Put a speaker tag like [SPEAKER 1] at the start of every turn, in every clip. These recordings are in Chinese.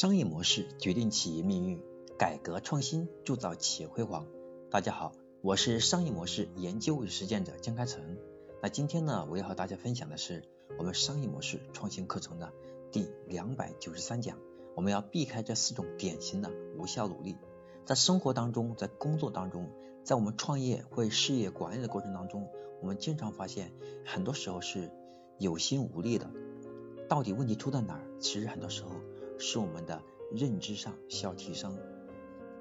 [SPEAKER 1] 商业模式决定企业命运，改革创新铸造企业辉煌。大家好，我是商业模式研究与实践者江开成。那今天呢，我要和大家分享的是我们商业模式创新课程的第两百九十三讲。我们要避开这四种典型的无效努力。在生活当中，在工作当中，在我们创业或事业管理的过程当中，我们经常发现，很多时候是有心无力的。到底问题出在哪儿？其实很多时候。是我们的认知上需要提升，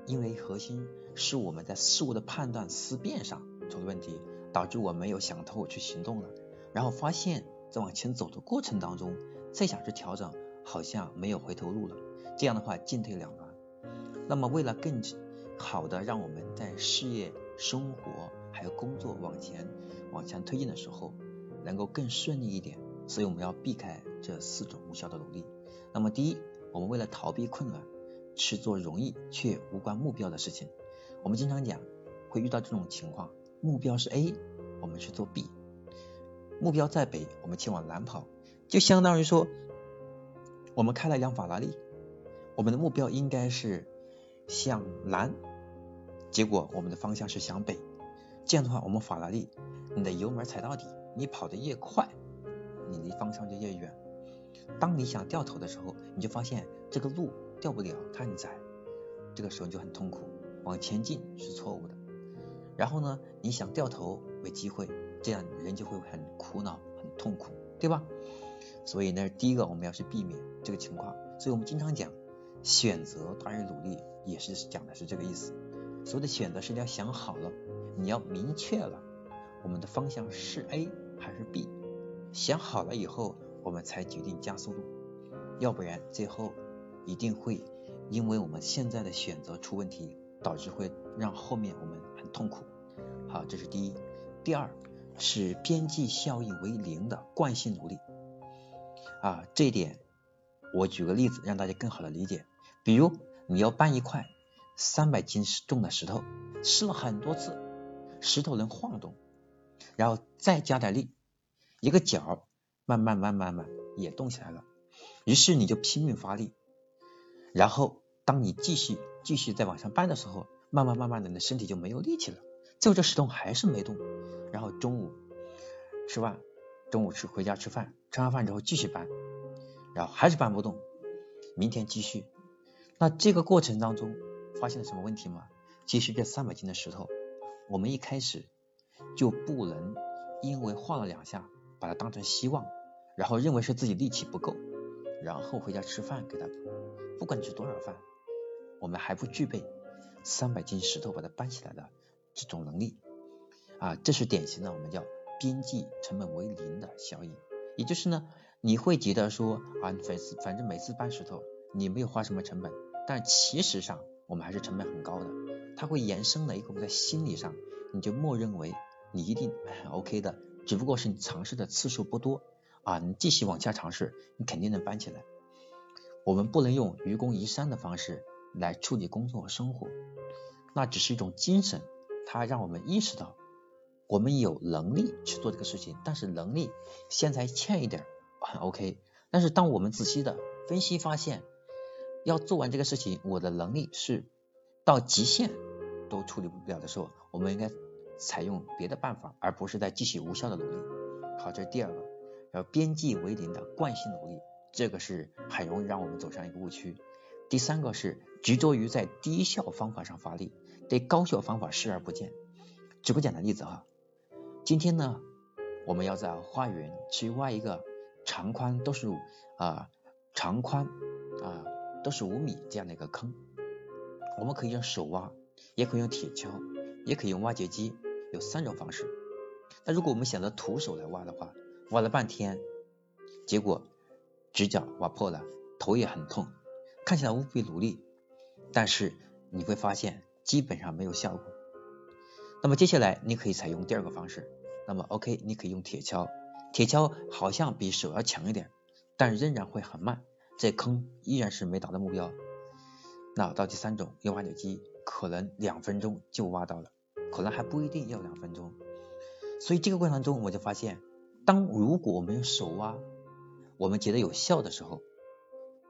[SPEAKER 1] 因为核心是我们在事物的判断思辨上出了问题，导致我没有想透去行动了，然后发现，在往前走的过程当中，再想去调整，好像没有回头路了，这样的话进退两难。那么为了更好的让我们在事业、生活还有工作往前往前推进的时候，能够更顺利一点，所以我们要避开这四种无效的努力。那么第一。我们为了逃避困难，去做容易却无关目标的事情。我们经常讲会遇到这种情况：目标是 A，我们去做 B；目标在北，我们前往南跑。就相当于说，我们开了一辆法拉利，我们的目标应该是向南，结果我们的方向是向北。这样的话，我们法拉利，你的油门踩到底，你跑得越快，你离方向就越远。当你想掉头的时候，你就发现这个路掉不了，它很窄，这个时候你就很痛苦，往前进是错误的。然后呢，你想掉头为机会，这样人就会很苦恼、很痛苦，对吧？所以呢，第一个我们要去避免这个情况。所以我们经常讲，选择大于努力，也是讲的是这个意思。所谓的选择是你要想好了，你要明确了我们的方向是 A 还是 B，想好了以后。我们才决定加速度，要不然最后一定会因为我们现在的选择出问题，导致会让后面我们很痛苦。好，这是第一。第二是边际效益为零的惯性努力。啊，这一点我举个例子让大家更好的理解。比如你要搬一块三百斤重的石头，试了很多次，石头能晃动，然后再加点力，一个角。慢慢慢慢慢也动起来了，于是你就拼命发力，然后当你继续继续再往上搬的时候，慢慢慢慢的你的身体就没有力气了，最后这石头还是没动，然后中午吃饭，中午吃回家吃饭，吃完饭之后继续搬，然后还是搬不动，明天继续，那这个过程当中发现了什么问题吗？其实这三百斤的石头，我们一开始就不能因为晃了两下把它当成希望。然后认为是自己力气不够，然后回家吃饭给他，不管吃多少饭，我们还不具备三百斤石头把它搬起来的这种能力啊，这是典型的我们叫边际成本为零的效应。也就是呢，你会觉得说啊，每次反正每次搬石头你没有花什么成本，但其实上我们还是成本很高的，它会延伸的一个在心理上，你就默认为你一定很 OK 的，只不过是你尝试的次数不多。啊，你继续往下尝试，你肯定能搬起来。我们不能用愚公移山的方式来处理工作和生活，那只是一种精神，它让我们意识到我们有能力去做这个事情，但是能力现在欠一点，很 OK。但是当我们仔细的分析发现，要做完这个事情，我的能力是到极限都处理不了的时候，我们应该采用别的办法，而不是在继续无效的努力。好，这是第二个。要边际为零的惯性努力，这个是很容易让我们走上一个误区。第三个是执着于在低效方法上发力，对高效方法视而不见。举个简单例子哈，今天呢，我们要在花园去挖一个长宽都是啊长宽啊都是五米这样的一个坑，我们可以用手挖，也可以用铁锹，也可以用挖掘机，有三种方式。那如果我们选择徒手来挖的话，挖了半天，结果指甲挖破了，头也很痛，看起来无比努力，但是你会发现基本上没有效果。那么接下来你可以采用第二个方式，那么 OK，你可以用铁锹，铁锹好像比手要强一点，但仍然会很慢，这坑依然是没达到目标。那到第三种用挖掘机，可能两分钟就挖到了，可能还不一定要两分钟。所以这个过程中我就发现。当如果我们用手挖，我们觉得有效的时候，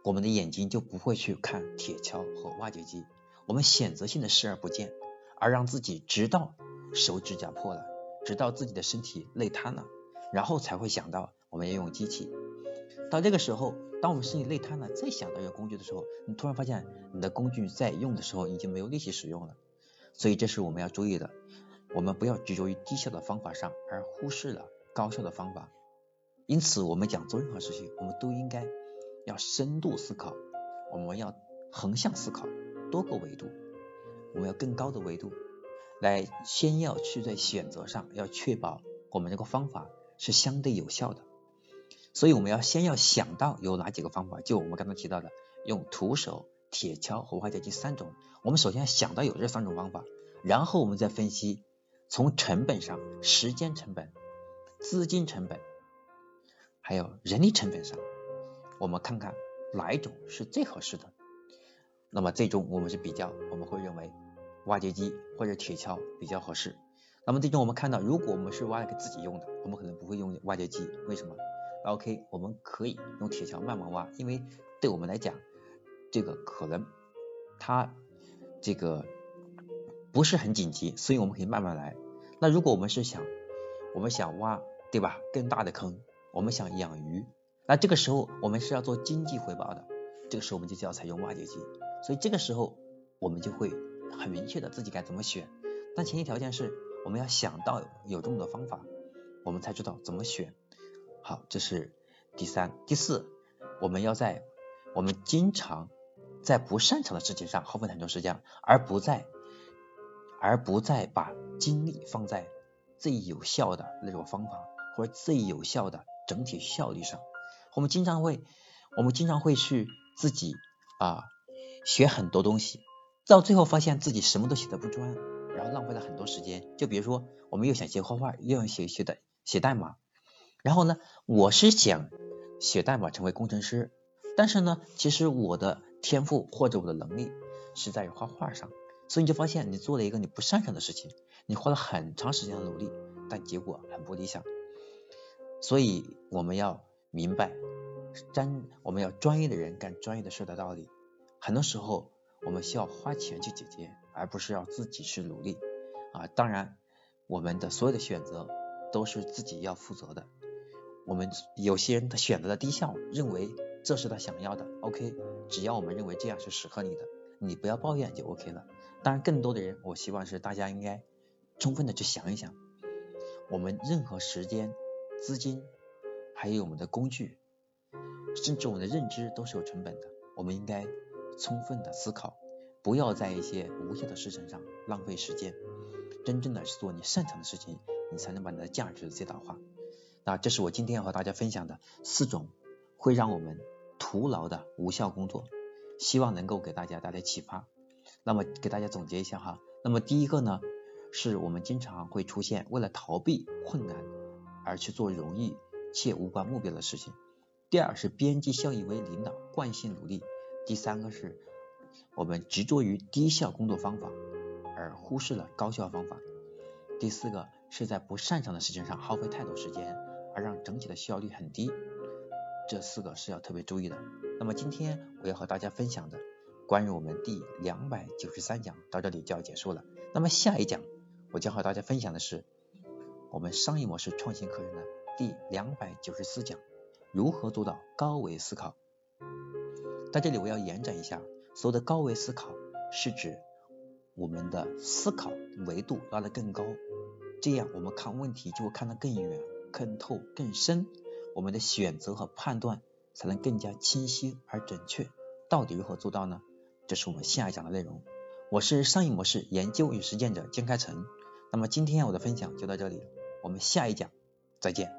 [SPEAKER 1] 我们的眼睛就不会去看铁锹和挖掘机，我们选择性的视而不见，而让自己直到手指甲破了，直到自己的身体累瘫了，然后才会想到我们要用机器。到这个时候，当我们身体累瘫了，再想到用工具的时候，你突然发现你的工具在用的时候已经没有力气使用了。所以这是我们要注意的，我们不要执着于低效的方法上，而忽视了高效的方法。因此，我们讲做任何事情，我们都应该要深度思考，我们要横向思考，多个维度，我们要更高的维度来，先要去在选择上要确保我们这个方法是相对有效的。所以我们要先要想到有哪几个方法，就我们刚才提到的，用徒手、铁锹和挖掘机三种。我们首先想到有这三种方法，然后我们再分析从成本上、时间成本、资金成本。还有人力成本上，我们看看哪一种是最合适的。那么最终我们是比较，我们会认为挖掘机或者铁锹比较合适。那么最终我们看到，如果我们是挖给自己用的，我们可能不会用挖掘机。为什么？OK，我们可以用铁锹慢慢挖，因为对我们来讲，这个可能它这个不是很紧急，所以我们可以慢慢来。那如果我们是想，我们想挖，对吧？更大的坑。我们想养鱼，那这个时候我们是要做经济回报的，这个时候我们就要采用挖掘机，所以这个时候我们就会很明确的自己该怎么选，但前提条件是我们要想到有这么多方法，我们才知道怎么选。好，这是第三、第四，我们要在我们经常在不擅长的事情上耗费很多时间，而不在而不再把精力放在最有效的那种方法或最有效的。整体效率上，我们经常会，我们经常会去自己啊学很多东西，到最后发现自己什么都写的不专，然后浪费了很多时间。就比如说，我们又想学画画，又想学学的写代码，然后呢，我是想写代码成为工程师，但是呢，其实我的天赋或者我的能力是在于画画上，所以你就发现你做了一个你不擅长的事情，你花了很长时间的努力，但结果很不理想。所以我们要明白，专我们要专业的人干专业的事的道理。很多时候我们需要花钱去解决，而不是要自己去努力啊。当然，我们的所有的选择都是自己要负责的。我们有些人他选择了低效，认为这是他想要的，OK。只要我们认为这样是适合你的，你不要抱怨就 OK 了。当然，更多的人，我希望是大家应该充分的去想一想，我们任何时间。资金，还有我们的工具，甚至我们的认知都是有成本的。我们应该充分的思考，不要在一些无效的事情上浪费时间。真正的是做你擅长的事情，你才能把你的价值最大化。那这是我今天要和大家分享的四种会让我们徒劳的无效工作，希望能够给大家带来启发。那么给大家总结一下哈，那么第一个呢，是我们经常会出现为了逃避困难。而去做容易且无关目标的事情。第二是边际效益为零的惯性努力。第三个是我们执着于低效工作方法，而忽视了高效方法。第四个是在不擅长的事情上耗费太多时间，而让整体的效率很低。这四个是要特别注意的。那么今天我要和大家分享的关于我们第两百九十三讲到这里就要结束了。那么下一讲我将和大家分享的是。我们商业模式创新课程的第两百九十四讲，如何做到高维思考？在这里我要延展一下，所谓的高维思考是指我们的思考维度拉得更高，这样我们看问题就会看得更远、更透、更深，我们的选择和判断才能更加清晰而准确。到底如何做到呢？这是我们下一讲的内容。我是商业模式研究与实践者江开成。那么今天我的分享就到这里。我们下一讲再见。